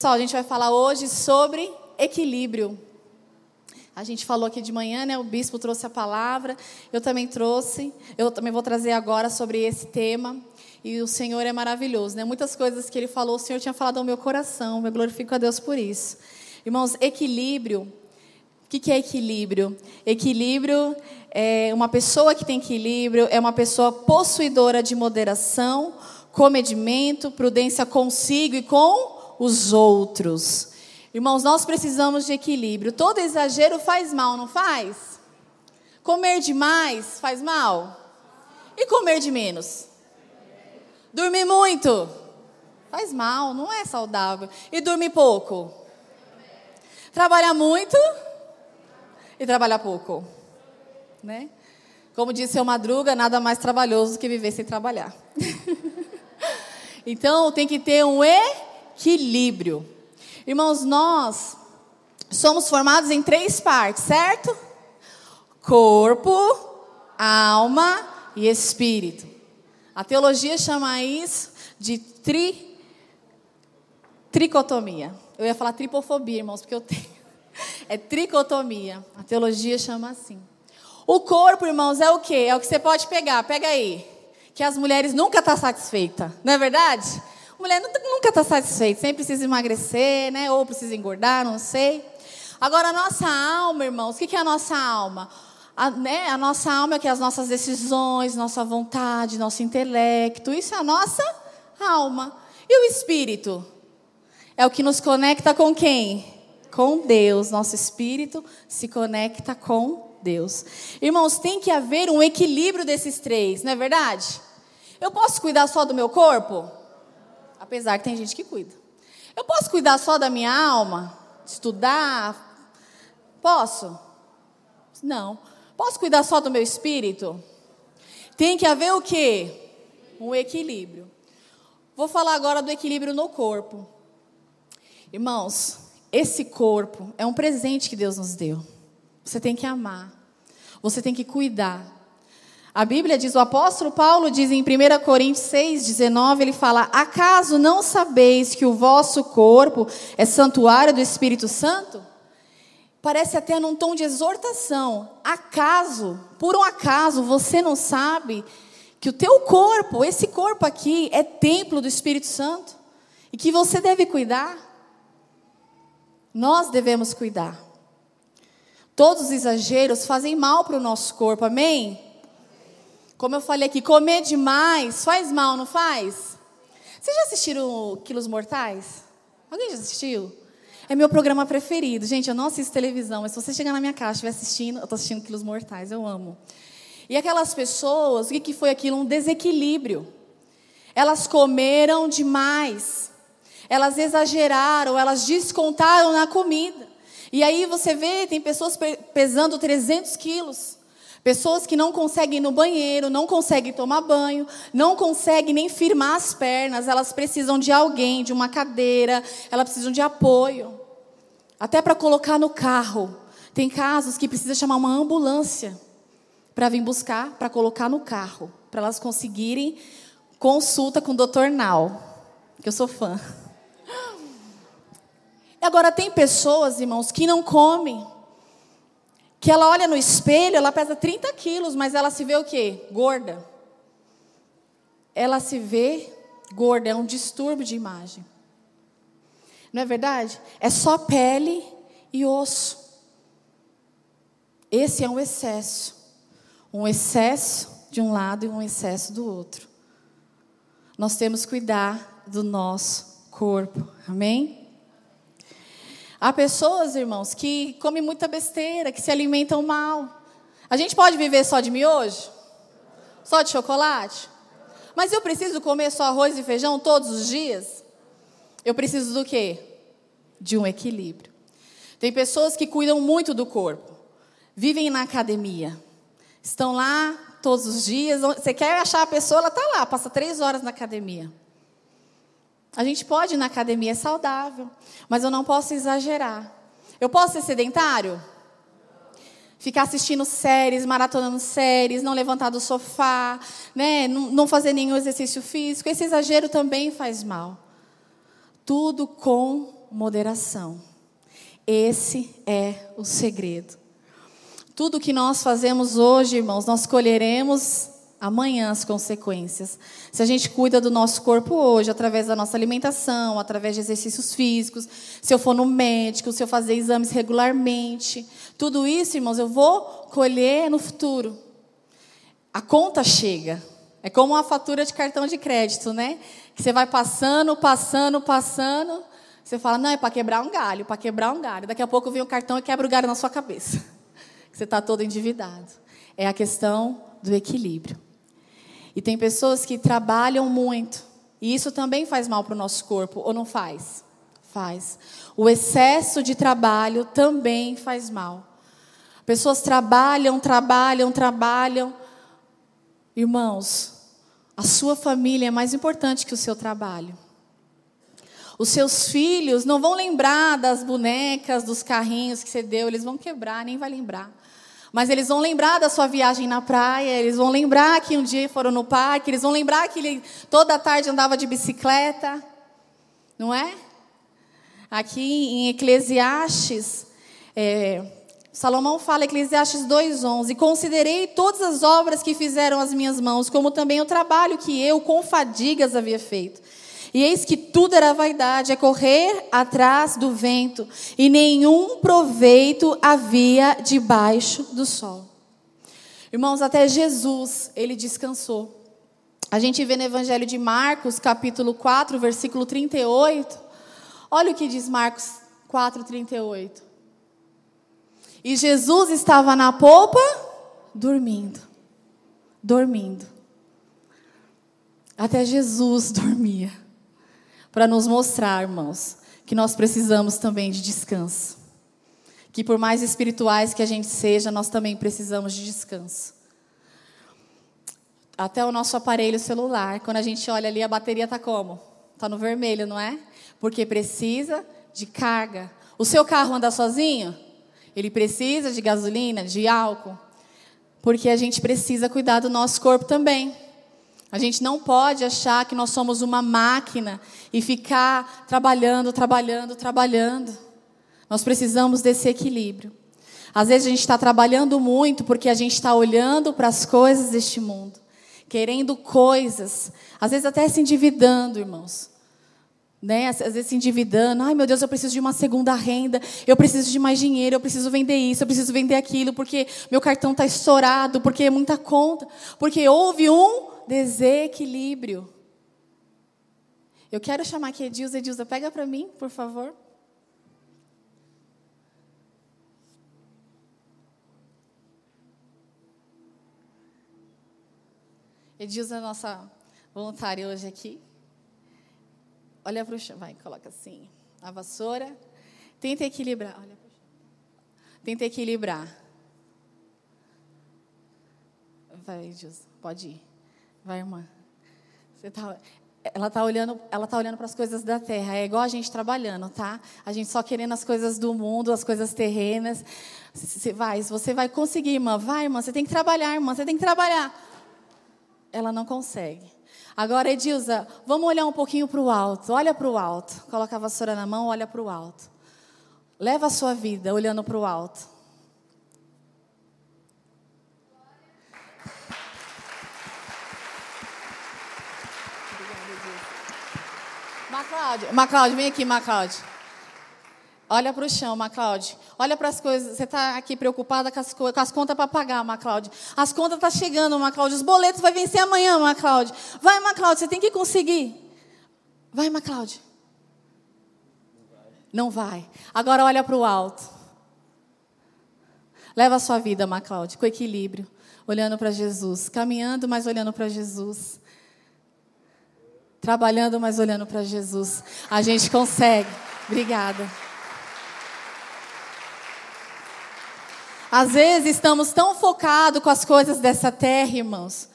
Pessoal, a gente vai falar hoje sobre equilíbrio. A gente falou aqui de manhã, né? O bispo trouxe a palavra, eu também trouxe. Eu também vou trazer agora sobre esse tema. E o Senhor é maravilhoso, né? Muitas coisas que ele falou, o Senhor tinha falado ao meu coração. Eu glorifico a Deus por isso. Irmãos, equilíbrio. O que é equilíbrio? Equilíbrio é uma pessoa que tem equilíbrio, é uma pessoa possuidora de moderação, comedimento, prudência consigo e com os outros. Irmãos, nós precisamos de equilíbrio. Todo exagero faz mal, não faz? Comer demais faz mal? E comer de menos? Dormir muito? Faz mal, não é saudável. E dormir pouco? Trabalhar muito e trabalhar pouco. Né? Como disse seu Madruga, nada mais trabalhoso do que viver sem trabalhar. então, tem que ter um equilíbrio equilíbrio. Irmãos, nós somos formados em três partes, certo? Corpo, alma e espírito. A teologia chama isso de tri, tricotomia. Eu ia falar tripofobia, irmãos, porque eu tenho. É tricotomia. A teologia chama assim. O corpo, irmãos, é o quê? É o que você pode pegar. Pega aí. Que as mulheres nunca estão tá satisfeitas. Não é verdade? Mulher nunca está satisfeita, sempre precisa emagrecer, né? Ou precisa engordar, não sei. Agora, a nossa alma, irmãos, o que é a nossa alma? A, né, a nossa alma é que as nossas decisões, nossa vontade, nosso intelecto, isso é a nossa alma. E o espírito? É o que nos conecta com quem? Com Deus. Nosso espírito se conecta com Deus. Irmãos, tem que haver um equilíbrio desses três, não é verdade? Eu posso cuidar só do meu corpo? Apesar que tem gente que cuida. Eu posso cuidar só da minha alma? Estudar? Posso? Não. Posso cuidar só do meu espírito? Tem que haver o quê? Um equilíbrio. Vou falar agora do equilíbrio no corpo. Irmãos, esse corpo é um presente que Deus nos deu. Você tem que amar. Você tem que cuidar. A Bíblia diz, o apóstolo Paulo diz em 1 Coríntios 6, 19, ele fala: Acaso não sabeis que o vosso corpo é santuário do Espírito Santo? Parece até num tom de exortação. Acaso, por um acaso, você não sabe que o teu corpo, esse corpo aqui, é templo do Espírito Santo? E que você deve cuidar? Nós devemos cuidar. Todos os exageros fazem mal para o nosso corpo, amém? Como eu falei aqui, comer demais faz mal, não faz? Vocês já assistiram Quilos Mortais? Alguém já assistiu? É meu programa preferido. Gente, eu não assisto televisão, mas se você chegar na minha casa e estiver assistindo, eu estou assistindo Quilos Mortais, eu amo. E aquelas pessoas, o que, foi aquilo? Um desequilíbrio. Elas comeram demais. Elas exageraram, elas descontaram na comida. E aí você vê, tem pessoas pesando 300 quilos. Pessoas que não conseguem ir no banheiro, não conseguem tomar banho, não conseguem nem firmar as pernas, elas precisam de alguém, de uma cadeira, elas precisam de apoio. Até para colocar no carro. Tem casos que precisa chamar uma ambulância para vir buscar, para colocar no carro, para elas conseguirem consulta com o doutor Nal, que eu sou fã. Agora, tem pessoas, irmãos, que não comem que ela olha no espelho, ela pesa 30 quilos, mas ela se vê o quê? Gorda. Ela se vê gorda, é um distúrbio de imagem. Não é verdade? É só pele e osso. Esse é um excesso. Um excesso de um lado e um excesso do outro. Nós temos que cuidar do nosso corpo. Amém? Há pessoas, irmãos, que comem muita besteira, que se alimentam mal. A gente pode viver só de miojo? Só de chocolate? Mas eu preciso comer só arroz e feijão todos os dias? Eu preciso do quê? De um equilíbrio. Tem pessoas que cuidam muito do corpo, vivem na academia, estão lá todos os dias. Você quer achar a pessoa, ela está lá, passa três horas na academia. A gente pode ir na academia, é saudável, mas eu não posso exagerar. Eu posso ser sedentário? Ficar assistindo séries, maratonando séries, não levantar do sofá, né? não, não fazer nenhum exercício físico. Esse exagero também faz mal. Tudo com moderação. Esse é o segredo. Tudo que nós fazemos hoje, irmãos, nós colheremos amanhã as consequências. Se a gente cuida do nosso corpo hoje, através da nossa alimentação, através de exercícios físicos, se eu for no médico, se eu fazer exames regularmente, tudo isso, irmãos, eu vou colher no futuro. A conta chega. É como uma fatura de cartão de crédito, né? Que você vai passando, passando, passando. Você fala, não, é para quebrar um galho, para quebrar um galho. Daqui a pouco vem o cartão e quebra o galho na sua cabeça. Você está todo endividado. É a questão do equilíbrio. E tem pessoas que trabalham muito. E isso também faz mal para o nosso corpo, ou não faz? Faz. O excesso de trabalho também faz mal. Pessoas trabalham, trabalham, trabalham. Irmãos, a sua família é mais importante que o seu trabalho. Os seus filhos não vão lembrar das bonecas, dos carrinhos que você deu, eles vão quebrar, nem vai lembrar. Mas eles vão lembrar da sua viagem na praia, eles vão lembrar que um dia foram no parque, eles vão lembrar que ele toda tarde andava de bicicleta, não é? Aqui em Eclesiastes, é, Salomão fala, Eclesiastes 2,11: Considerei todas as obras que fizeram as minhas mãos, como também o trabalho que eu, com fadigas, havia feito. E eis que tudo era vaidade, é correr atrás do vento, e nenhum proveito havia debaixo do sol. Irmãos, até Jesus, ele descansou. A gente vê no Evangelho de Marcos, capítulo 4, versículo 38. Olha o que diz Marcos 4, 38. E Jesus estava na polpa, dormindo. Dormindo. Até Jesus dormia para nos mostrar, irmãos, que nós precisamos também de descanso. Que por mais espirituais que a gente seja, nós também precisamos de descanso. Até o nosso aparelho celular, quando a gente olha ali, a bateria está como? Está no vermelho, não é? Porque precisa de carga. O seu carro anda sozinho? Ele precisa de gasolina, de álcool. Porque a gente precisa cuidar do nosso corpo também. A gente não pode achar que nós somos uma máquina e ficar trabalhando, trabalhando, trabalhando. Nós precisamos desse equilíbrio. Às vezes a gente está trabalhando muito porque a gente está olhando para as coisas deste mundo, querendo coisas, às vezes até se endividando, irmãos. Né? Às vezes se endividando, ai meu Deus, eu preciso de uma segunda renda, eu preciso de mais dinheiro, eu preciso vender isso, eu preciso vender aquilo, porque meu cartão está estourado, porque é muita conta, porque houve um desequilíbrio. Eu quero chamar aqui Edilza. Edilza, pega para mim, por favor. Edilza, nossa voluntária hoje aqui. Olha para o chão, vai, coloca assim. A vassoura. Tenta equilibrar. Olha chão. Tenta equilibrar. Vai, Edilza, pode ir. Vai, irmã. Você tá, ela está olhando, ela tá olhando para as coisas da terra. É igual a gente trabalhando, tá? A gente só querendo as coisas do mundo, as coisas terrenas. Você vai, você vai conseguir, irmã. Vai, irmã. Você tem que trabalhar, irmã. Você tem que trabalhar. Ela não consegue. Agora, Edilza, vamos olhar um pouquinho para o alto. Olha para o alto. Coloca a vassoura na mão, olha para o alto. Leva a sua vida olhando para o alto. Macláudio, Macláudio, vem aqui, Macláudio. Olha para o chão, Macláudio. Olha para as coisas. Você está aqui preocupada com as, com as contas para pagar, Macláudio. As contas estão tá chegando, Macláudio. Os boletos vai vencer amanhã, Macláudio. Vai, Macláudio, você tem que conseguir. Vai, Macláudio. Não vai. Agora olha para o alto. Leva a sua vida, Macláudio, com equilíbrio. Olhando para Jesus. Caminhando, mas olhando para Jesus trabalhando, mas olhando para Jesus. A gente consegue. Obrigada. Às vezes estamos tão focados com as coisas dessa terra, irmãos,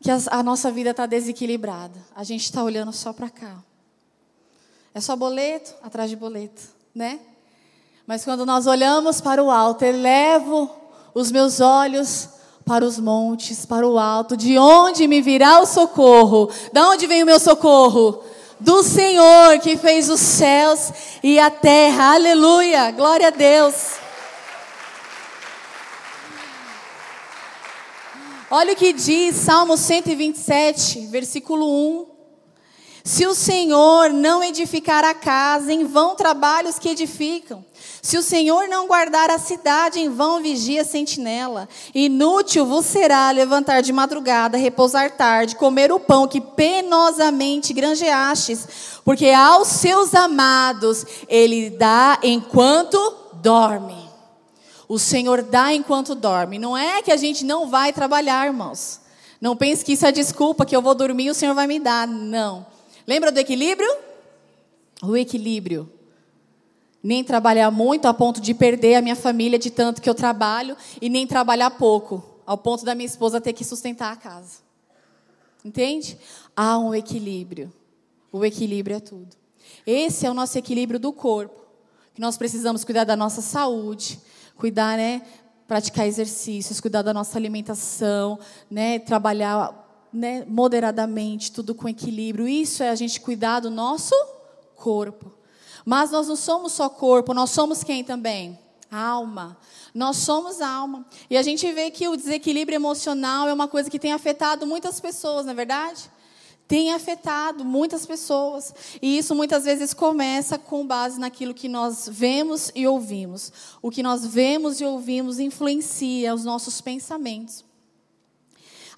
que a nossa vida está desequilibrada. A gente está olhando só para cá. É só boleto atrás de boleto, né? Mas quando nós olhamos para o alto, elevo os meus olhos para os montes, para o alto, de onde me virá o socorro? Da onde vem o meu socorro? do Senhor que fez os céus e a terra. Aleluia! Glória a Deus. Olha o que diz Salmo 127, versículo 1. Se o Senhor não edificar a casa, em vão trabalhos que edificam. Se o Senhor não guardar a cidade, em vão vigia a sentinela. Inútil vos será levantar de madrugada, repousar tarde, comer o pão que penosamente granjeastes, porque aos seus amados ele dá enquanto dorme. O Senhor dá enquanto dorme. Não é que a gente não vai trabalhar, irmãos. Não pense que isso é desculpa, que eu vou dormir e o Senhor vai me dar. Não. Lembra do equilíbrio? O equilíbrio. Nem trabalhar muito a ponto de perder a minha família de tanto que eu trabalho, e nem trabalhar pouco, ao ponto da minha esposa ter que sustentar a casa. Entende? Há um equilíbrio. O equilíbrio é tudo. Esse é o nosso equilíbrio do corpo. Que nós precisamos cuidar da nossa saúde, cuidar, né, praticar exercícios, cuidar da nossa alimentação, né, trabalhar né, moderadamente, tudo com equilíbrio. Isso é a gente cuidar do nosso corpo. Mas nós não somos só corpo, nós somos quem também? Alma. Nós somos alma. E a gente vê que o desequilíbrio emocional é uma coisa que tem afetado muitas pessoas, não é verdade? tem afetado muitas pessoas. E isso muitas vezes começa com base naquilo que nós vemos e ouvimos. O que nós vemos e ouvimos influencia os nossos pensamentos.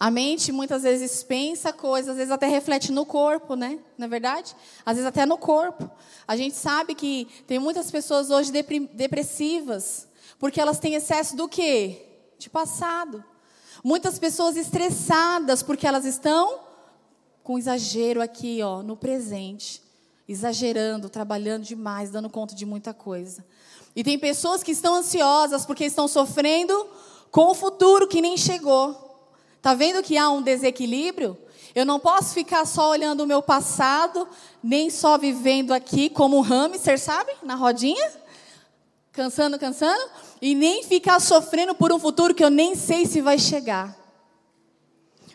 A mente muitas vezes pensa coisas, às vezes até reflete no corpo, né? Na é verdade? Às vezes até no corpo. A gente sabe que tem muitas pessoas hoje depressivas, porque elas têm excesso do quê? De passado. Muitas pessoas estressadas porque elas estão com exagero aqui, ó, no presente, exagerando, trabalhando demais, dando conta de muita coisa. E tem pessoas que estão ansiosas porque estão sofrendo com o futuro que nem chegou. Tá vendo que há um desequilíbrio? Eu não posso ficar só olhando o meu passado, nem só vivendo aqui como um hamster, sabe? Na rodinha, cansando, cansando, e nem ficar sofrendo por um futuro que eu nem sei se vai chegar.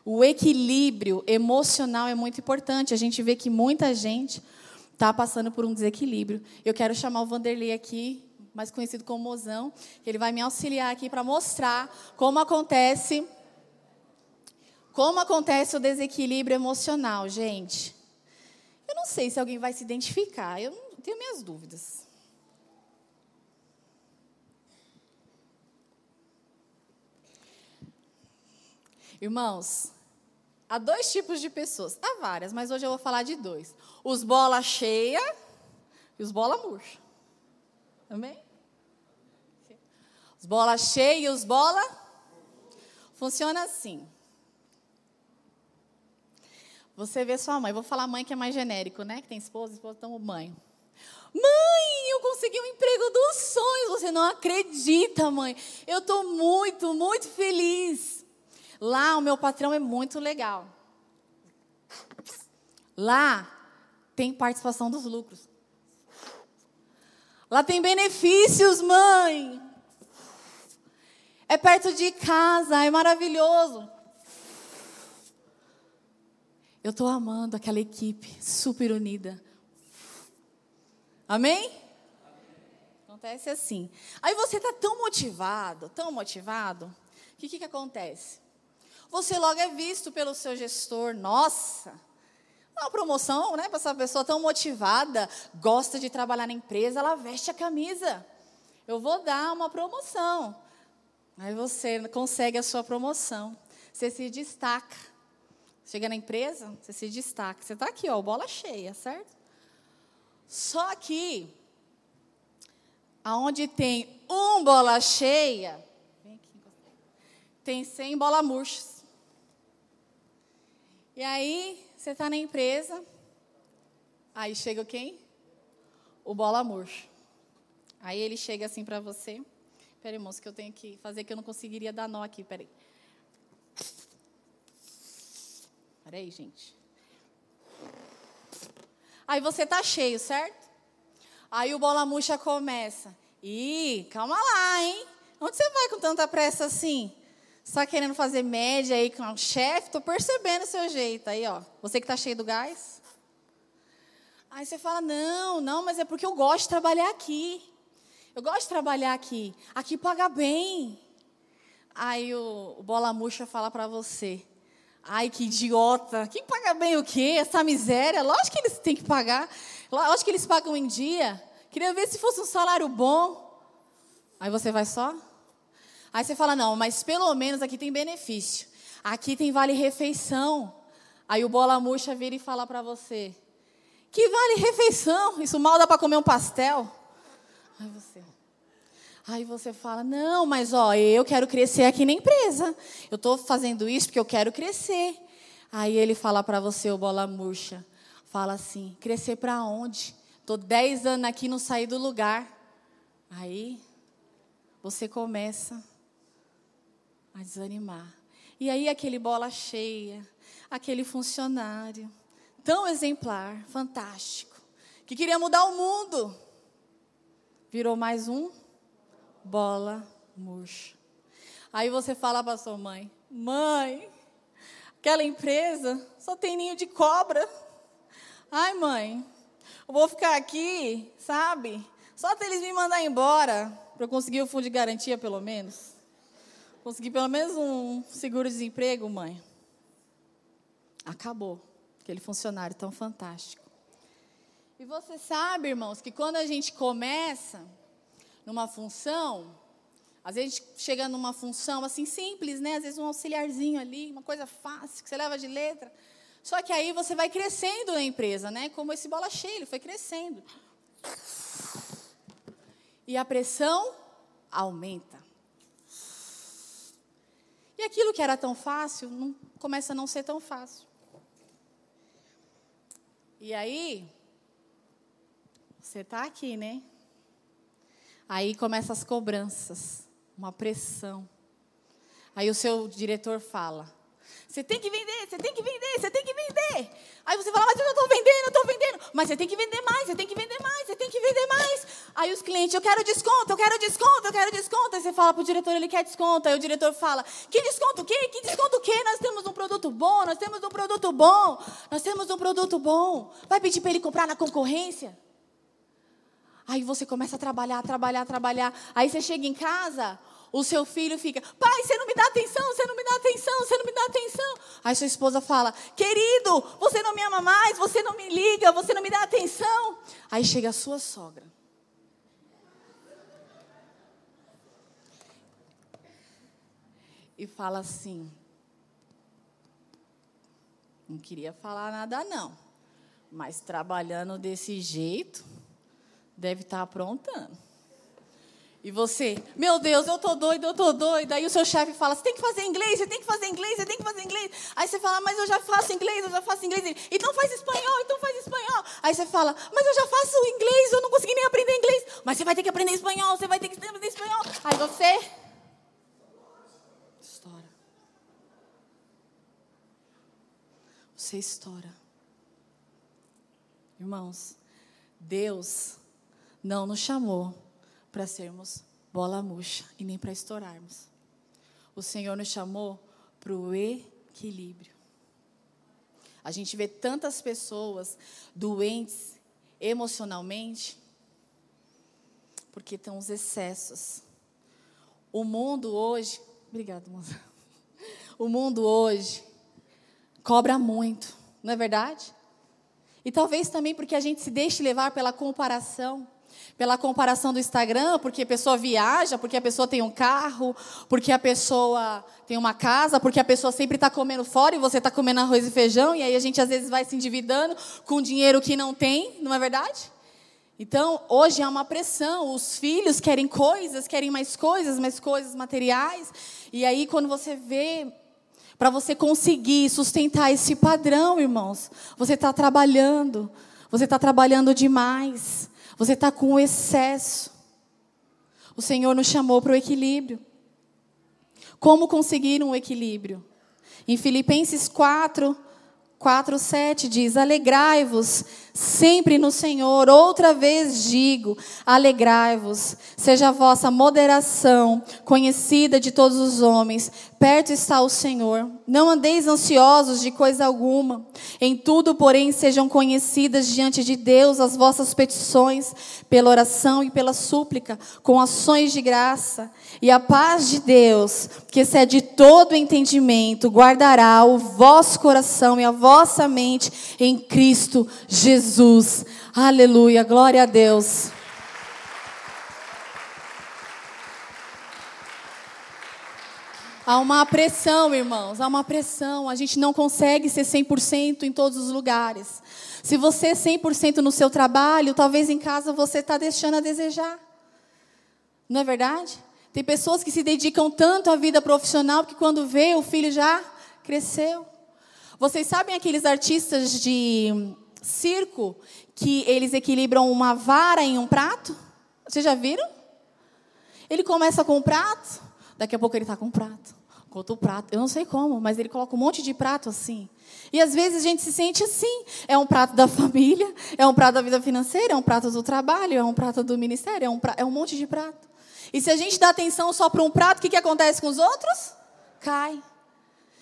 O equilíbrio emocional é muito importante. A gente vê que muita gente está passando por um desequilíbrio. Eu quero chamar o Vanderlei aqui, mais conhecido como Mozão, ele vai me auxiliar aqui para mostrar como acontece como acontece o desequilíbrio emocional, gente. Eu não sei se alguém vai se identificar, eu tenho minhas dúvidas. Irmãos, Há dois tipos de pessoas. Há várias, mas hoje eu vou falar de dois. Os bola cheia e os bola murcha. Amém? Os bola cheia e os bola funciona assim. Você vê sua mãe, vou falar mãe que é mais genérico, né? Que tem esposa, esposa, então mãe. Mãe, eu consegui um emprego dos sonhos. Você não acredita, mãe. Eu estou muito, muito feliz. Lá o meu patrão é muito legal. Lá tem participação dos lucros. Lá tem benefícios, mãe. É perto de casa, é maravilhoso. Eu estou amando aquela equipe super unida. Amém? Acontece assim. Aí você está tão motivado, tão motivado, o que, que, que acontece? você logo é visto pelo seu gestor. Nossa, uma promoção, né? Para essa pessoa tão motivada, gosta de trabalhar na empresa, ela veste a camisa. Eu vou dar uma promoção. Aí você consegue a sua promoção. Você se destaca. Chega na empresa, você se destaca. Você está aqui, ó, bola cheia, certo? Só que, aonde tem um bola cheia, tem 100 bola murchas. E aí, você está na empresa, aí chega quem? O bola murcho. Aí ele chega assim para você. Peraí, moço, que eu tenho que fazer que eu não conseguiria dar nó aqui, peraí. Peraí, gente. Aí você tá cheio, certo? Aí o bola murcha começa. Ih, calma lá, hein? Onde você vai com tanta pressa assim? está querendo fazer média aí com o chefe? Estou percebendo o seu jeito. Aí, ó. Você que está cheio do gás. Aí você fala: Não, não, mas é porque eu gosto de trabalhar aqui. Eu gosto de trabalhar aqui. Aqui paga bem. Aí o, o bola murcha fala para você: Ai, que idiota. Quem paga bem o quê? Essa miséria? Lógico que eles têm que pagar. Lógico que eles pagam em dia. Queria ver se fosse um salário bom. Aí você vai só? Aí você fala: Não, mas pelo menos aqui tem benefício. Aqui tem vale refeição. Aí o bola murcha vira e fala para você: Que vale refeição? Isso mal dá para comer um pastel. Aí você. Aí você fala: Não, mas ó, eu quero crescer aqui na empresa. Eu estou fazendo isso porque eu quero crescer. Aí ele fala para você, o bola murcha: Fala assim: Crescer para onde? Estou 10 anos aqui, não saí do lugar. Aí você começa a desanimar. E aí aquele bola cheia, aquele funcionário, tão exemplar, fantástico, que queria mudar o mundo, virou mais um bola murcha. Aí você fala para sua mãe: Mãe, aquela empresa só tem ninho de cobra. Ai, mãe, eu vou ficar aqui, sabe? Só até eles me mandar embora, para eu conseguir o fundo de garantia, pelo menos. Conseguir pelo menos um seguro-desemprego, mãe. Acabou. Aquele funcionário tão fantástico. E você sabe, irmãos, que quando a gente começa numa função, às vezes a gente chega numa função assim simples, né? Às vezes um auxiliarzinho ali, uma coisa fácil que você leva de letra. Só que aí você vai crescendo na empresa, né? Como esse bola cheia, ele foi crescendo. E a pressão aumenta. E aquilo que era tão fácil não, começa a não ser tão fácil. E aí, você está aqui, né? Aí começam as cobranças, uma pressão. Aí o seu diretor fala: você tem que vender, você tem que vender, você tem que vender. Aí você fala, mas eu não estou vendendo, eu estou vendendo. Mas você tem que vender mais, você tem que vender mais, você tem que vender mais. Aí os clientes, eu quero desconto, eu quero desconto, eu quero desconto. Aí você fala para o diretor, ele quer desconto. Aí o diretor fala, que desconto o quê? Que desconto o quê? Nós temos um produto bom, nós temos um produto bom, nós temos um produto bom. Vai pedir para ele comprar na concorrência? Aí você começa a trabalhar, trabalhar, trabalhar. Aí você chega em casa, o seu filho fica, pai, você não me dá atenção, você não me dá atenção, você não me dá atenção. Aí sua esposa fala, querido, você não me ama mais, você não me liga, você não me dá atenção. Aí chega a sua sogra. E fala assim, não queria falar nada não, mas trabalhando desse jeito, deve estar aprontando. E você, meu Deus, eu tô doido, eu tô doida. Aí o seu chefe fala: você tem que fazer inglês, você tem que fazer inglês, você tem que fazer inglês. Aí você fala: mas eu já faço inglês, eu já faço inglês. Então faz espanhol, então faz espanhol. Aí você fala: mas eu já faço inglês, eu não consegui nem aprender inglês. Mas você vai ter que aprender espanhol, você vai ter que aprender espanhol. Aí você. Estoura. Você estoura. Irmãos, Deus não nos chamou para sermos bola murcha e nem para estourarmos. O Senhor nos chamou para o equilíbrio. A gente vê tantas pessoas doentes emocionalmente porque estão os excessos. O mundo hoje, obrigado, moça. O mundo hoje cobra muito, não é verdade? E talvez também porque a gente se deixe levar pela comparação pela comparação do Instagram, porque a pessoa viaja, porque a pessoa tem um carro, porque a pessoa tem uma casa, porque a pessoa sempre está comendo fora e você está comendo arroz e feijão, e aí a gente às vezes vai se endividando com dinheiro que não tem, não é verdade? Então, hoje há uma pressão, os filhos querem coisas, querem mais coisas, mais coisas materiais, e aí quando você vê para você conseguir sustentar esse padrão, irmãos, você está trabalhando, você está trabalhando demais. Você está com excesso. O Senhor nos chamou para o equilíbrio. Como conseguir um equilíbrio? Em Filipenses 4, 4, 7 diz: Alegrai-vos sempre no Senhor. Outra vez digo: alegrai-vos, seja a vossa moderação conhecida de todos os homens. Perto está o Senhor. Não andeis ansiosos de coisa alguma. Em tudo, porém, sejam conhecidas diante de Deus as vossas petições, pela oração e pela súplica, com ações de graça. E a paz de Deus, que excede todo entendimento, guardará o vosso coração e a vossa mente em Cristo Jesus. Aleluia, glória a Deus. Há uma pressão, irmãos, há uma pressão. A gente não consegue ser 100% em todos os lugares. Se você é 100% no seu trabalho, talvez em casa você está deixando a desejar. Não é verdade? Tem pessoas que se dedicam tanto à vida profissional que quando vê o filho já cresceu. Vocês sabem aqueles artistas de circo que eles equilibram uma vara em um prato? Vocês já viram? Ele começa com um prato, daqui a pouco ele está com um prato outro prato. Eu não sei como, mas ele coloca um monte de prato assim. E às vezes a gente se sente assim. É um prato da família, é um prato da vida financeira, é um prato do trabalho, é um prato do ministério, é um, prato, é um monte de prato. E se a gente dá atenção só para um prato, o que, que acontece com os outros? Cai.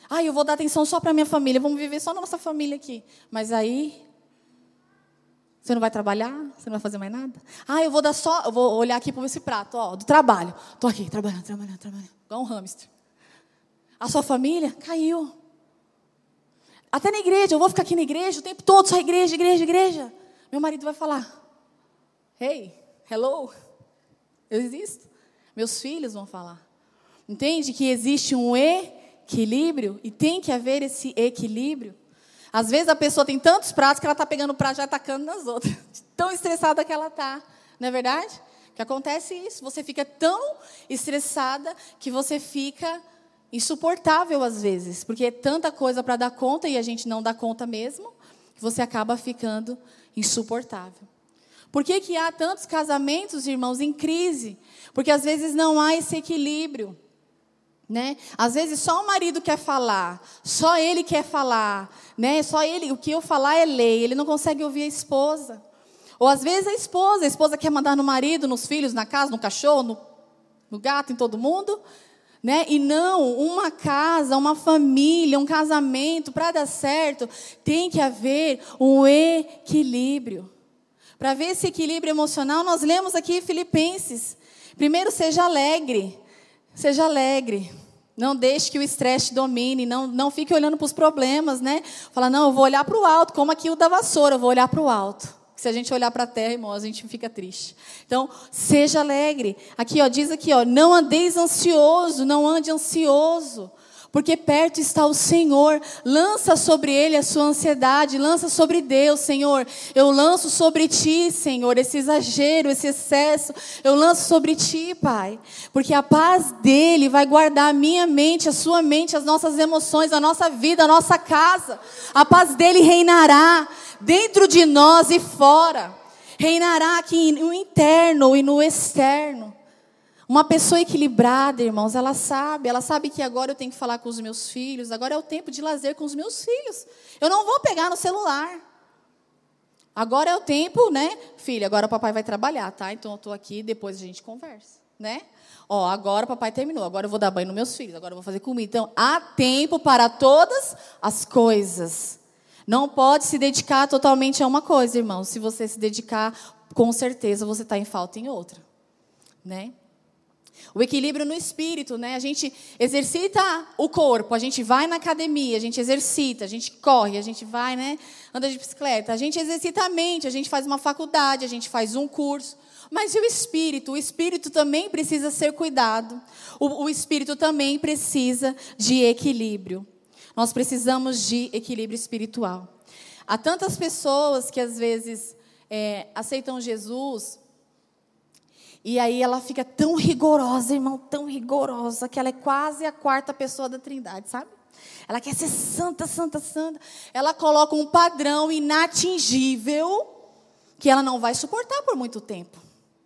Ah, eu vou dar atenção só para minha família, vamos viver só na nossa família aqui. Mas aí você não vai trabalhar? Você não vai fazer mais nada? Ah, eu vou dar só, eu vou olhar aqui para esse prato, ó, do trabalho. Estou aqui, trabalhando, trabalhando, trabalhando. Igual um hamster. A sua família caiu. Até na igreja, eu vou ficar aqui na igreja o tempo todo, só igreja, igreja, igreja. Meu marido vai falar: Hey, hello, eu existo. Meus filhos vão falar. Entende que existe um equilíbrio e tem que haver esse equilíbrio. Às vezes a pessoa tem tantos pratos que ela está pegando o prato e já atacando nas outras. Tão estressada que ela está. Não é verdade? Que acontece isso. Você fica tão estressada que você fica insuportável às vezes, porque é tanta coisa para dar conta e a gente não dá conta mesmo, que você acaba ficando insuportável. Por que, que há tantos casamentos, irmãos, em crise? Porque às vezes não há esse equilíbrio. Né? Às vezes só o marido quer falar, só ele quer falar, né? Só ele, o que eu falar é lei, ele não consegue ouvir a esposa. Ou às vezes a esposa, a esposa quer mandar no marido, nos filhos, na casa, no cachorro, no, no gato, em todo mundo, né? E não uma casa, uma família, um casamento, para dar certo, tem que haver um equilíbrio. Para ver esse equilíbrio emocional, nós lemos aqui Filipenses. Primeiro, seja alegre. Seja alegre. Não deixe que o estresse domine, não, não fique olhando para os problemas, né? Fala, não, eu vou olhar para o alto, como aqui o da vassoura, eu vou olhar para o alto. Se a gente olhar para a terra, irmão, a gente fica triste. Então, seja alegre. Aqui, ó, diz aqui, ó, não andeis ansioso, não ande ansioso, porque perto está o Senhor. Lança sobre ele a sua ansiedade, lança sobre Deus, Senhor. Eu lanço sobre ti, Senhor, esse exagero, esse excesso. Eu lanço sobre ti, Pai, porque a paz dele vai guardar a minha mente, a sua mente, as nossas emoções, a nossa vida, a nossa casa. A paz dele reinará dentro de nós e fora. Reinará aqui no interno e no externo. Uma pessoa equilibrada, irmãos, ela sabe, ela sabe que agora eu tenho que falar com os meus filhos, agora é o tempo de lazer com os meus filhos. Eu não vou pegar no celular. Agora é o tempo, né? Filha, agora o papai vai trabalhar, tá? Então eu estou aqui, depois a gente conversa, né? Ó, agora o papai terminou, agora eu vou dar banho nos meus filhos, agora eu vou fazer comida. Então, há tempo para todas as coisas. Não pode se dedicar totalmente a uma coisa, irmão. Se você se dedicar, com certeza você está em falta em outra, né? O equilíbrio no espírito, né? A gente exercita o corpo, a gente vai na academia, a gente exercita, a gente corre, a gente vai, né? Anda de bicicleta, a gente exercita a mente, a gente faz uma faculdade, a gente faz um curso. Mas e o espírito? O espírito também precisa ser cuidado. O, o espírito também precisa de equilíbrio. Nós precisamos de equilíbrio espiritual. Há tantas pessoas que às vezes é, aceitam Jesus e aí ela fica tão rigorosa, irmão, tão rigorosa, que ela é quase a quarta pessoa da Trindade, sabe? Ela quer ser santa, santa, santa. Ela coloca um padrão inatingível que ela não vai suportar por muito tempo.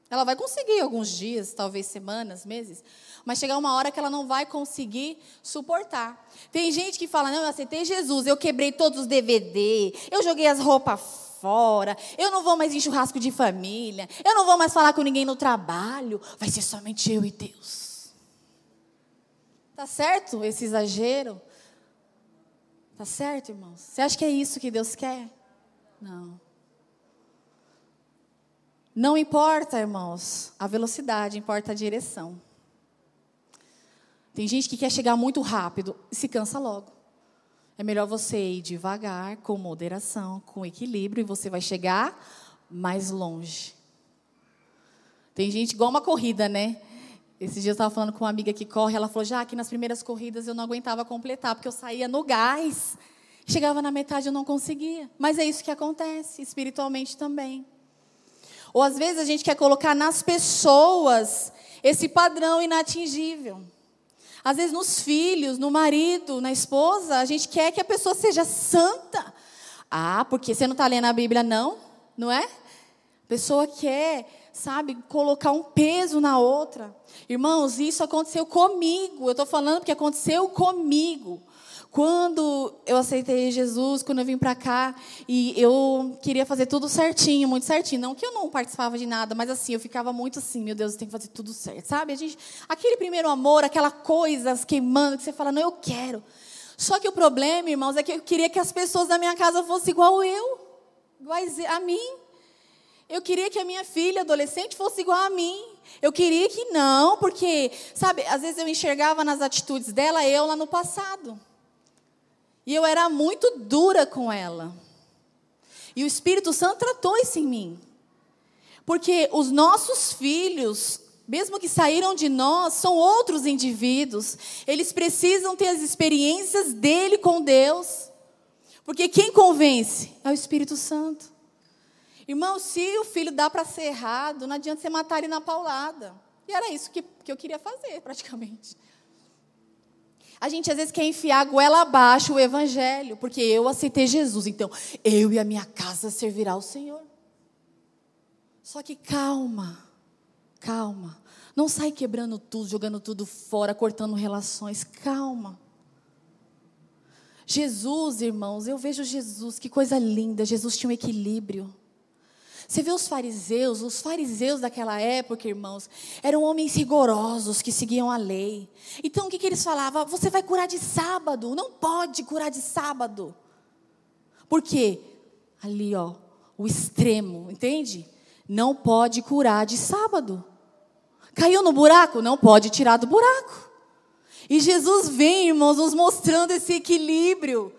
Ela vai conseguir alguns dias, talvez semanas, meses, mas chegar uma hora que ela não vai conseguir suportar. Tem gente que fala: "Não, eu aceitei Jesus, eu quebrei todos os DVD, eu joguei as roupas fora. Eu não vou mais em churrasco de família. Eu não vou mais falar com ninguém no trabalho. Vai ser somente eu e Deus. Tá certo esse exagero? Tá certo, irmãos? Você acha que é isso que Deus quer? Não. Não importa, irmãos, a velocidade, importa a direção. Tem gente que quer chegar muito rápido e se cansa logo. É melhor você ir devagar, com moderação, com equilíbrio, e você vai chegar mais longe. Tem gente igual uma corrida, né? Esse dia eu estava falando com uma amiga que corre, ela falou, já que nas primeiras corridas eu não aguentava completar, porque eu saía no gás. Chegava na metade eu não conseguia. Mas é isso que acontece, espiritualmente também. Ou às vezes a gente quer colocar nas pessoas esse padrão inatingível. Às vezes nos filhos, no marido, na esposa, a gente quer que a pessoa seja santa. Ah, porque você não está lendo a Bíblia, não? Não é? A pessoa quer, sabe, colocar um peso na outra. Irmãos, isso aconteceu comigo. Eu estou falando porque aconteceu comigo. Quando eu aceitei Jesus, quando eu vim para cá, e eu queria fazer tudo certinho, muito certinho. Não que eu não participava de nada, mas assim, eu ficava muito assim, meu Deus, eu tenho que fazer tudo certo, sabe? A gente, aquele primeiro amor, aquela coisa queimando, que você fala, não, eu quero. Só que o problema, irmãos, é que eu queria que as pessoas da minha casa fossem igual eu, iguais a mim. Eu queria que a minha filha adolescente fosse igual a mim. Eu queria que não, porque, sabe, às vezes eu enxergava nas atitudes dela eu lá no passado. E eu era muito dura com ela. E o Espírito Santo tratou isso em mim. Porque os nossos filhos, mesmo que saíram de nós, são outros indivíduos. Eles precisam ter as experiências dele com Deus. Porque quem convence é o Espírito Santo. Irmão, se o filho dá para ser errado, não adianta você matar ele na paulada. E era isso que, que eu queria fazer, praticamente. A gente às vezes quer enfiar a goela abaixo o evangelho, porque eu aceitei Jesus, então eu e a minha casa servirá ao Senhor. Só que calma, calma. Não sai quebrando tudo, jogando tudo fora, cortando relações. Calma. Jesus, irmãos, eu vejo Jesus, que coisa linda. Jesus tinha um equilíbrio. Você vê os fariseus, os fariseus daquela época, irmãos, eram homens rigorosos que seguiam a lei. Então o que, que eles falavam? Você vai curar de sábado, não pode curar de sábado. Por quê? Ali, ó, o extremo, entende? Não pode curar de sábado. Caiu no buraco? Não pode tirar do buraco. E Jesus vem, irmãos, nos mostrando esse equilíbrio.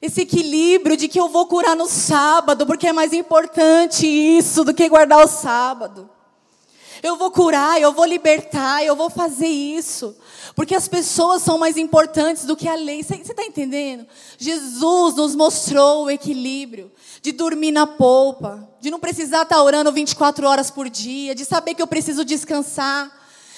Esse equilíbrio de que eu vou curar no sábado, porque é mais importante isso do que guardar o sábado. Eu vou curar, eu vou libertar, eu vou fazer isso. Porque as pessoas são mais importantes do que a lei. Você está entendendo? Jesus nos mostrou o equilíbrio de dormir na polpa, de não precisar estar tá orando 24 horas por dia, de saber que eu preciso descansar.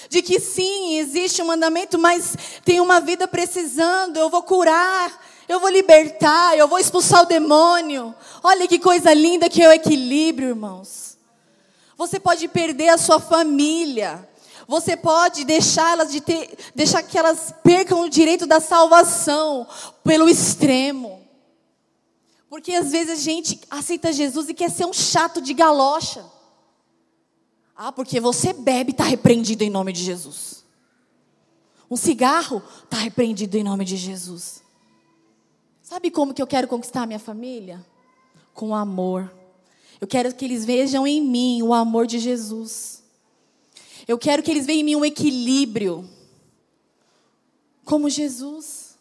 De que sim, existe um mandamento, mas tem uma vida precisando, eu vou curar, eu vou libertar, eu vou expulsar o demônio. Olha que coisa linda que é o equilíbrio, irmãos. Você pode perder a sua família. Você pode deixá-las de ter, deixar que elas percam o direito da salvação pelo extremo. Porque às vezes a gente aceita Jesus e quer ser um chato de galocha. Ah, porque você bebe, está repreendido em nome de Jesus. Um cigarro está repreendido em nome de Jesus. Sabe como que eu quero conquistar a minha família? Com amor. Eu quero que eles vejam em mim o amor de Jesus. Eu quero que eles vejam em mim um equilíbrio. Como Jesus.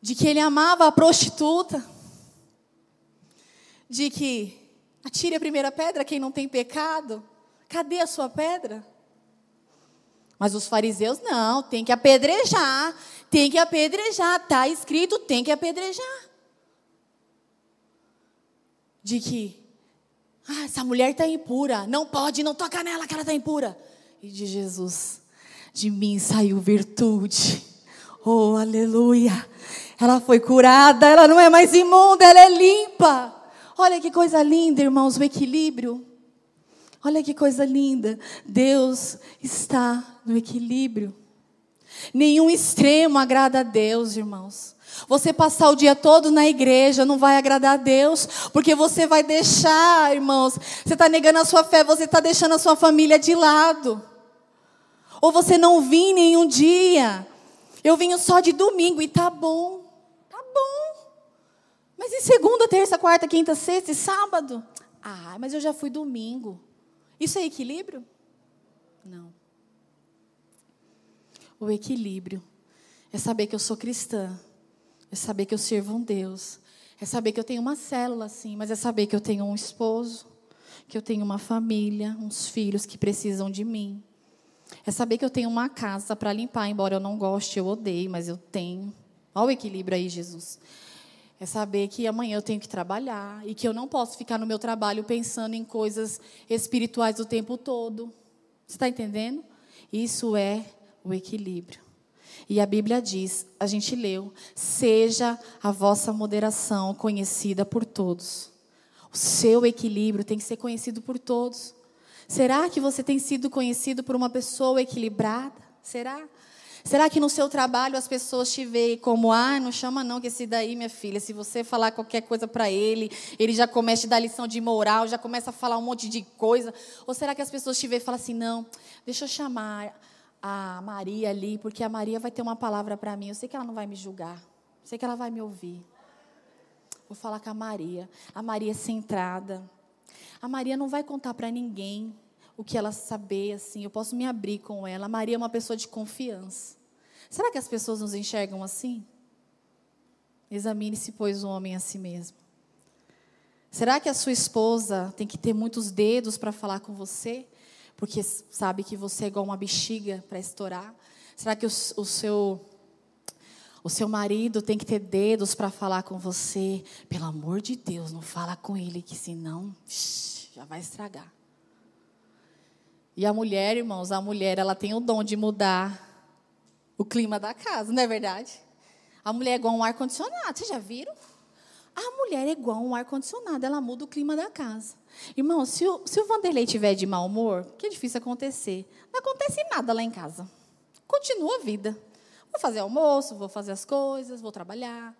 De que ele amava a prostituta. De que atire a primeira pedra quem não tem pecado. Cadê a sua pedra? Mas os fariseus não, tem que apedrejar, tem que apedrejar, está escrito, tem que apedrejar. De que, ah, essa mulher está impura, não pode, não toca nela que ela está impura. E de Jesus, de mim saiu virtude. Oh, aleluia. Ela foi curada, ela não é mais imunda, ela é limpa. Olha que coisa linda, irmãos, o equilíbrio. Olha que coisa linda. Deus está no equilíbrio. Nenhum extremo agrada a Deus, irmãos. Você passar o dia todo na igreja não vai agradar a Deus, porque você vai deixar, irmãos, você está negando a sua fé, você está deixando a sua família de lado. Ou você não vim nenhum dia. Eu venho só de domingo e tá bom. Tá bom. Mas em segunda, terça, quarta, quinta, sexta e sábado? Ah, mas eu já fui domingo. Isso é equilíbrio? Não. O equilíbrio é saber que eu sou cristã, é saber que eu sirvo um Deus, é saber que eu tenho uma célula, sim, mas é saber que eu tenho um esposo, que eu tenho uma família, uns filhos que precisam de mim. É saber que eu tenho uma casa para limpar, embora eu não goste, eu odeio, mas eu tenho. Olha o equilíbrio aí, Jesus. É saber que amanhã eu tenho que trabalhar e que eu não posso ficar no meu trabalho pensando em coisas espirituais o tempo todo. Você está entendendo? Isso é o equilíbrio. E a Bíblia diz, a gente leu, seja a vossa moderação conhecida por todos. O seu equilíbrio tem que ser conhecido por todos. Será que você tem sido conhecido por uma pessoa equilibrada? Será? Será que no seu trabalho as pessoas te veem como, ah, não chama não que esse daí, minha filha, se você falar qualquer coisa para ele, ele já começa a dar lição de moral, já começa a falar um monte de coisa? Ou será que as pessoas te veem e falam assim, não, deixa eu chamar a Maria ali, porque a Maria vai ter uma palavra para mim, eu sei que ela não vai me julgar, eu sei que ela vai me ouvir. Vou falar com a Maria, a Maria é centrada, a Maria não vai contar para ninguém o que ela saber, assim, eu posso me abrir com ela. A Maria é uma pessoa de confiança. Será que as pessoas nos enxergam assim? Examine-se, pois, o homem a si mesmo. Será que a sua esposa tem que ter muitos dedos para falar com você? Porque sabe que você é igual uma bexiga para estourar? Será que o, o seu o seu marido tem que ter dedos para falar com você. Pelo amor de Deus, não fala com ele, que senão já vai estragar. E a mulher, irmãos, a mulher, ela tem o dom de mudar o clima da casa, não é verdade? A mulher é igual um ar-condicionado, vocês já viram? A mulher é igual um ar-condicionado, ela muda o clima da casa. Irmão, se o, se o Vanderlei tiver de mau humor, que é difícil acontecer, não acontece nada lá em casa. Continua a vida. Vou fazer almoço, vou fazer as coisas, vou trabalhar.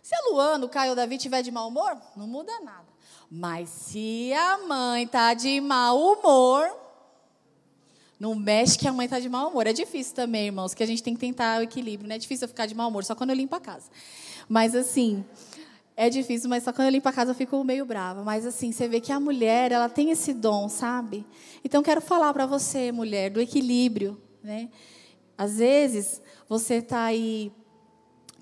Se a Luana, o Caio ou o Davi tiver de mau humor, não muda nada. Mas se a mãe tá de mau humor, não mexe que a mãe tá de mau humor. É difícil também, irmãos, que a gente tem que tentar o equilíbrio. Não é difícil eu ficar de mau humor, só quando eu limpo a casa. Mas assim, é difícil, mas só quando eu limpo a casa eu fico meio brava. Mas assim, você vê que a mulher, ela tem esse dom, sabe? Então quero falar para você, mulher, do equilíbrio, né? Às vezes, você está aí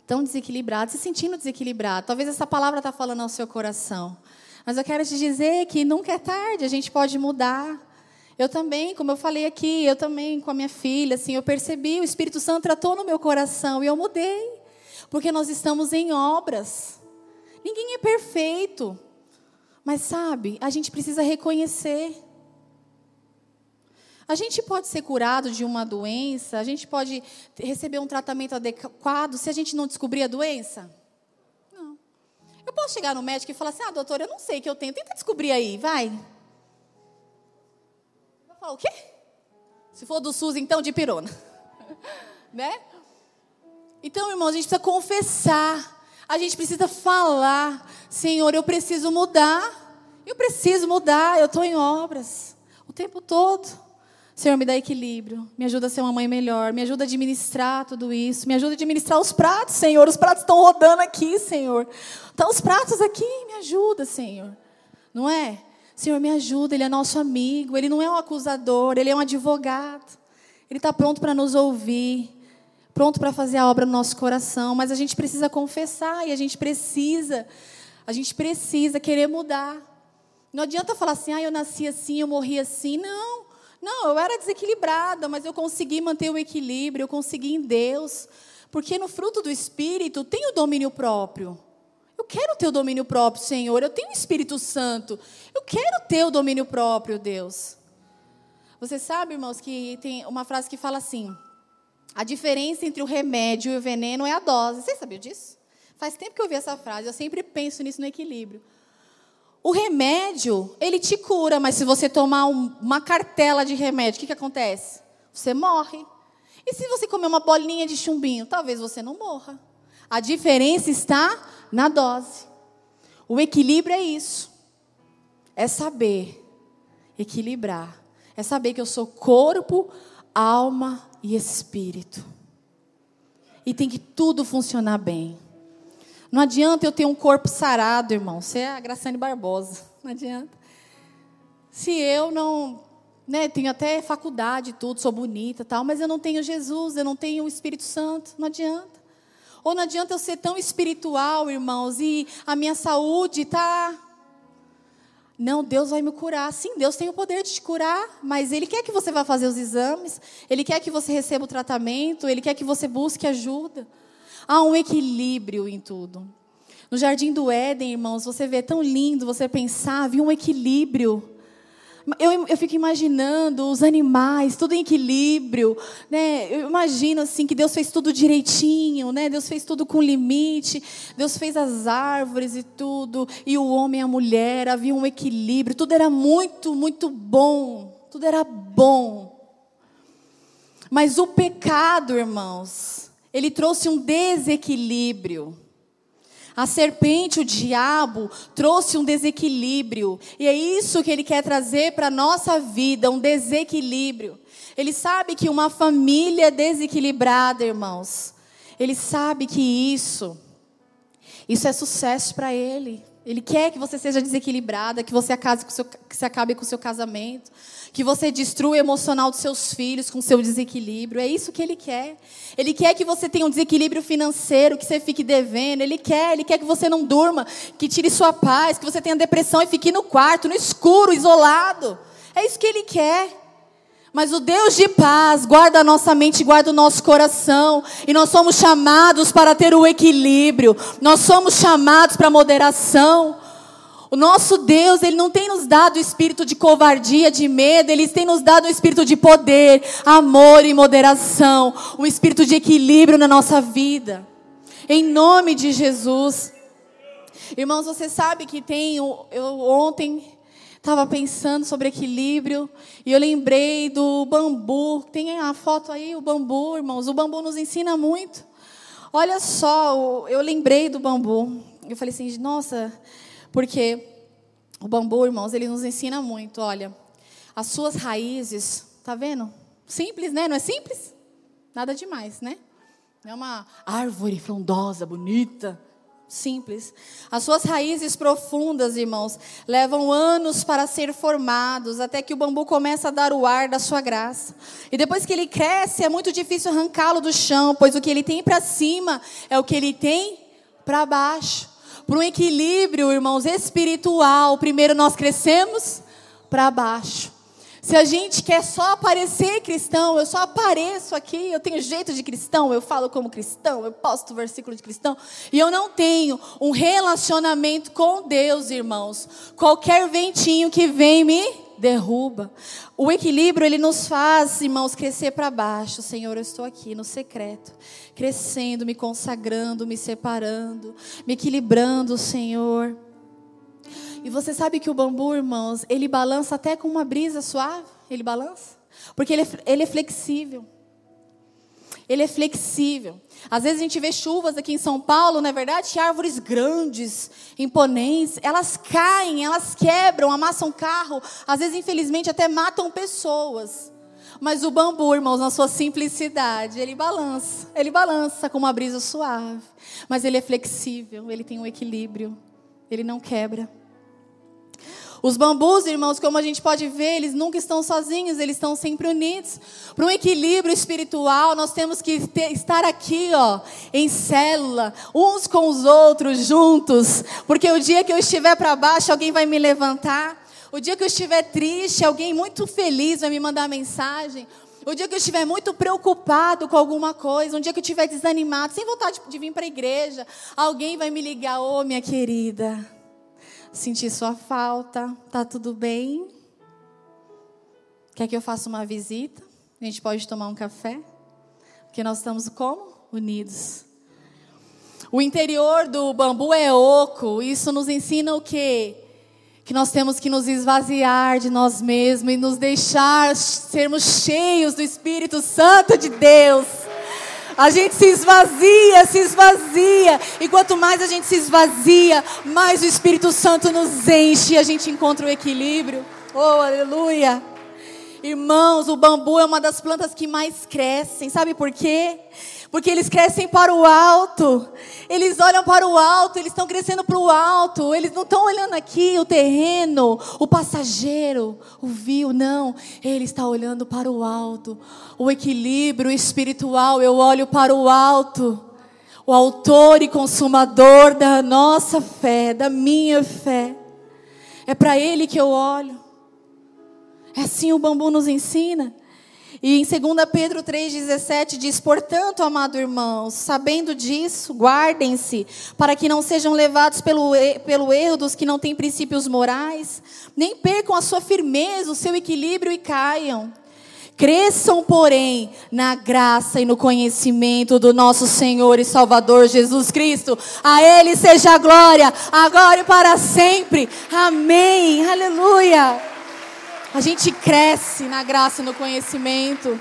tão desequilibrado, se sentindo desequilibrado. Talvez essa palavra está falando ao seu coração. Mas eu quero te dizer que nunca é tarde, a gente pode mudar. Eu também, como eu falei aqui, eu também com a minha filha, assim, eu percebi, o Espírito Santo tratou no meu coração e eu mudei. Porque nós estamos em obras. Ninguém é perfeito. Mas sabe, a gente precisa reconhecer. A gente pode ser curado de uma doença, a gente pode receber um tratamento adequado se a gente não descobrir a doença? Não. Eu posso chegar no médico e falar assim: ah, doutor, eu não sei o que eu tenho, tenta descobrir aí, vai. Vai falar o quê? Se for do SUS, então, de pirona. né? Então, irmão, a gente precisa confessar, a gente precisa falar: Senhor, eu preciso mudar, eu preciso mudar, eu estou em obras o tempo todo. Senhor, me dá equilíbrio, me ajuda a ser uma mãe melhor, me ajuda a administrar tudo isso, me ajuda a administrar os pratos, Senhor. Os pratos estão rodando aqui, Senhor. Estão os pratos aqui, me ajuda, Senhor. Não é? Senhor, me ajuda, Ele é nosso amigo, Ele não é um acusador, Ele é um advogado. Ele está pronto para nos ouvir, pronto para fazer a obra no nosso coração, mas a gente precisa confessar e a gente precisa, a gente precisa querer mudar. Não adianta falar assim, ah, eu nasci assim, eu morri assim. Não. Não, eu era desequilibrada, mas eu consegui manter o equilíbrio, eu consegui em Deus. Porque no fruto do Espírito tem o domínio próprio. Eu quero ter o domínio próprio, Senhor. Eu tenho o Espírito Santo. Eu quero ter o domínio próprio, Deus. Você sabe, irmãos, que tem uma frase que fala assim: a diferença entre o remédio e o veneno é a dose. Você sabia disso? Faz tempo que eu ouvi essa frase, eu sempre penso nisso no equilíbrio. O remédio, ele te cura, mas se você tomar um, uma cartela de remédio, o que, que acontece? Você morre. E se você comer uma bolinha de chumbinho, talvez você não morra. A diferença está na dose. O equilíbrio é isso. É saber equilibrar. É saber que eu sou corpo, alma e espírito. E tem que tudo funcionar bem. Não adianta eu ter um corpo sarado, irmão. Você é a Graciane Barbosa. Não adianta. Se eu não né, tenho até faculdade, tudo, sou bonita, tal, mas eu não tenho Jesus, eu não tenho o Espírito Santo, não adianta. Ou não adianta eu ser tão espiritual, irmãos, e a minha saúde tá não, Deus vai me curar. Sim, Deus tem o poder de te curar, mas Ele quer que você vá fazer os exames, Ele quer que você receba o tratamento, Ele quer que você busque ajuda. Há um equilíbrio em tudo. No jardim do Éden, irmãos, você vê tão lindo você pensar, havia um equilíbrio. Eu, eu fico imaginando os animais, tudo em equilíbrio, né? Eu imagino assim que Deus fez tudo direitinho, né? Deus fez tudo com limite. Deus fez as árvores e tudo, e o homem e a mulher, havia um equilíbrio. Tudo era muito, muito bom. Tudo era bom. Mas o pecado, irmãos, ele trouxe um desequilíbrio. A serpente, o diabo, trouxe um desequilíbrio. E é isso que ele quer trazer para a nossa vida: um desequilíbrio. Ele sabe que uma família desequilibrada, irmãos, ele sabe que isso, isso é sucesso para ele. Ele quer que você seja desequilibrada, que você, acase com seu, que você acabe com o seu casamento, que você destrua o emocional dos seus filhos com seu desequilíbrio. É isso que ele quer. Ele quer que você tenha um desequilíbrio financeiro, que você fique devendo. Ele quer, ele quer que você não durma, que tire sua paz, que você tenha depressão e fique no quarto, no escuro, isolado. É isso que ele quer. Mas o Deus de paz guarda a nossa mente, guarda o nosso coração. E nós somos chamados para ter o equilíbrio. Nós somos chamados para a moderação. O nosso Deus, Ele não tem nos dado o espírito de covardia, de medo, Ele tem nos dado o espírito de poder, amor e moderação, um espírito de equilíbrio na nossa vida. Em nome de Jesus. Irmãos, você sabe que tem, eu ontem estava pensando sobre equilíbrio e eu lembrei do bambu. Tem a foto aí, o bambu, irmãos. O bambu nos ensina muito. Olha só, eu lembrei do bambu. Eu falei assim, nossa, porque o bambu, irmãos, ele nos ensina muito. Olha, as suas raízes, tá vendo? Simples, né? Não é simples? Nada demais, né? É uma árvore frondosa, bonita. Simples. As suas raízes profundas, irmãos, levam anos para ser formados, até que o bambu começa a dar o ar da sua graça. E depois que ele cresce, é muito difícil arrancá-lo do chão, pois o que ele tem para cima é o que ele tem para baixo para um equilíbrio, irmãos, espiritual, primeiro nós crescemos para baixo. Se a gente quer só aparecer cristão, eu só apareço aqui, eu tenho jeito de cristão, eu falo como cristão, eu posto versículo de cristão, e eu não tenho um relacionamento com Deus, irmãos. Qualquer ventinho que vem me derruba. O equilíbrio, ele nos faz, irmãos, crescer para baixo. Senhor, eu estou aqui no secreto, crescendo, me consagrando, me separando, me equilibrando, Senhor. E você sabe que o bambu, irmãos, ele balança até com uma brisa suave. Ele balança. Porque ele é, ele é flexível. Ele é flexível. Às vezes a gente vê chuvas aqui em São Paulo, não é verdade? árvores grandes, imponentes, elas caem, elas quebram, amassam carro, às vezes, infelizmente, até matam pessoas. Mas o bambu, irmãos, na sua simplicidade, ele balança, ele balança com uma brisa suave, mas ele é flexível, ele tem um equilíbrio, ele não quebra. Os bambus, irmãos, como a gente pode ver, eles nunca estão sozinhos, eles estão sempre unidos. Para um equilíbrio espiritual, nós temos que ter, estar aqui, ó, em célula, uns com os outros, juntos, porque o dia que eu estiver para baixo, alguém vai me levantar. O dia que eu estiver triste, alguém muito feliz vai me mandar mensagem. O dia que eu estiver muito preocupado com alguma coisa, um dia que eu estiver desanimado, sem vontade de vir para a igreja, alguém vai me ligar, ô oh, minha querida, Senti sua falta. Tá tudo bem? Quer que eu faça uma visita? A gente pode tomar um café? Porque nós estamos como? Unidos. O interior do bambu é oco. Isso nos ensina o quê? que nós temos que nos esvaziar de nós mesmos e nos deixar sermos cheios do Espírito Santo de Deus. A gente se esvazia, se esvazia. E quanto mais a gente se esvazia, mais o Espírito Santo nos enche e a gente encontra o equilíbrio. Oh, aleluia. Irmãos, o bambu é uma das plantas que mais crescem. Sabe por quê? Porque eles crescem para o alto. Eles olham para o alto, eles estão crescendo para o alto. Eles não estão olhando aqui o terreno, o passageiro, o vil, não. Ele está olhando para o alto. O equilíbrio espiritual, eu olho para o alto. O autor e consumador da nossa fé, da minha fé. É para ele que eu olho. É assim o bambu nos ensina. E em 2 Pedro 3,17 diz: Portanto, amado irmãos, sabendo disso, guardem-se, para que não sejam levados pelo, pelo erro dos que não têm princípios morais, nem percam a sua firmeza, o seu equilíbrio e caiam. Cresçam, porém, na graça e no conhecimento do nosso Senhor e Salvador Jesus Cristo. A Ele seja a glória, agora e para sempre. Amém. Aleluia. A gente cresce na graça e no conhecimento.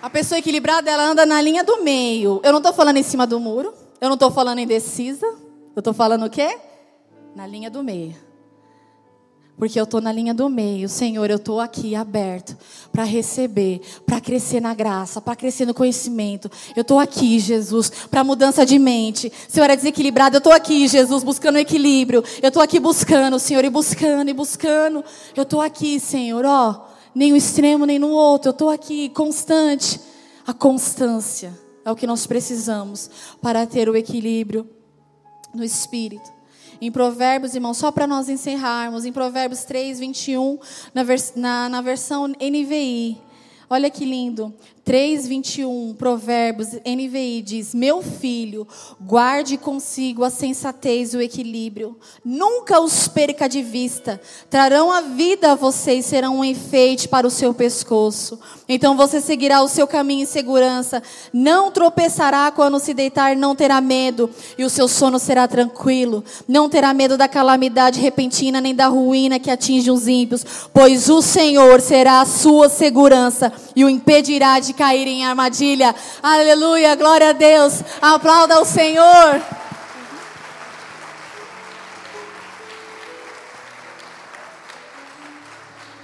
A pessoa equilibrada, ela anda na linha do meio. Eu não estou falando em cima do muro. Eu não estou falando indecisa. Eu estou falando o quê? Na linha do meio. Porque eu estou na linha do meio. Senhor, eu estou aqui aberto para receber, para crescer na graça, para crescer no conhecimento. Eu estou aqui, Jesus, para mudança de mente. Se eu era desequilibrado, eu estou aqui, Jesus, buscando equilíbrio. Eu estou aqui buscando, Senhor, e buscando, e buscando. Eu estou aqui, Senhor, ó. Nem no extremo, nem no outro. Eu estou aqui, constante. A constância é o que nós precisamos para ter o equilíbrio no espírito. Em Provérbios, irmão, só para nós encerrarmos, em Provérbios 3, 21, na, vers na, na versão NVI. Olha que lindo. 3, 21, Provérbios, NVI diz: Meu filho, guarde consigo a sensatez e o equilíbrio. Nunca os perca de vista. Trarão a vida a você e serão um enfeite para o seu pescoço. Então você seguirá o seu caminho em segurança. Não tropeçará quando se deitar, não terá medo. E o seu sono será tranquilo. Não terá medo da calamidade repentina, nem da ruína que atinge os ímpios. Pois o Senhor será a sua segurança e o impedirá de cair em armadilha. Aleluia, glória a Deus. Aplauda o Senhor.